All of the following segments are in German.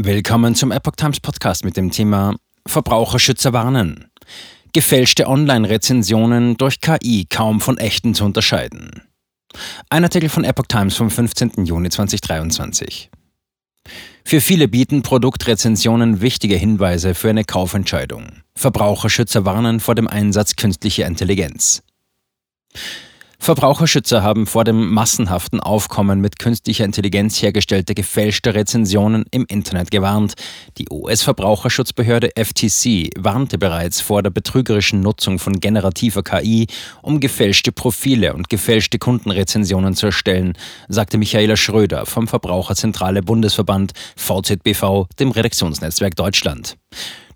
Willkommen zum Epoch Times Podcast mit dem Thema Verbraucherschützer warnen. Gefälschte Online-Rezensionen durch KI kaum von echten zu unterscheiden. Ein Artikel von Epoch Times vom 15. Juni 2023. Für viele bieten Produktrezensionen wichtige Hinweise für eine Kaufentscheidung. Verbraucherschützer warnen vor dem Einsatz künstlicher Intelligenz. Verbraucherschützer haben vor dem massenhaften Aufkommen mit künstlicher Intelligenz hergestellter gefälschter Rezensionen im Internet gewarnt. Die US-Verbraucherschutzbehörde FTC warnte bereits vor der betrügerischen Nutzung von generativer KI, um gefälschte Profile und gefälschte Kundenrezensionen zu erstellen, sagte Michaela Schröder vom Verbraucherzentrale Bundesverband VZBV, dem Redaktionsnetzwerk Deutschland.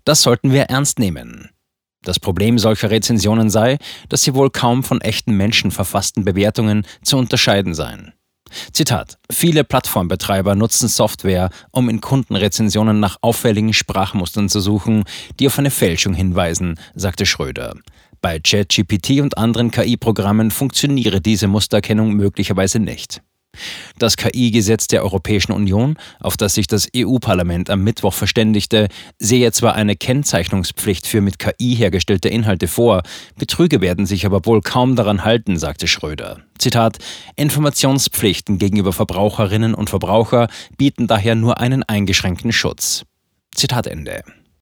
Das sollten wir ernst nehmen. Das Problem solcher Rezensionen sei, dass sie wohl kaum von echten Menschen verfassten Bewertungen zu unterscheiden seien. Zitat: Viele Plattformbetreiber nutzen Software, um in Kundenrezensionen nach auffälligen Sprachmustern zu suchen, die auf eine Fälschung hinweisen, sagte Schröder. Bei ChatGPT und anderen KI-Programmen funktioniere diese Mustererkennung möglicherweise nicht. Das KI-Gesetz der Europäischen Union, auf das sich das EU-Parlament am Mittwoch verständigte, sehe zwar eine Kennzeichnungspflicht für mit KI hergestellte Inhalte vor, Betrüger werden sich aber wohl kaum daran halten, sagte Schröder. Zitat: Informationspflichten gegenüber Verbraucherinnen und Verbraucher bieten daher nur einen eingeschränkten Schutz. Zitat Ende.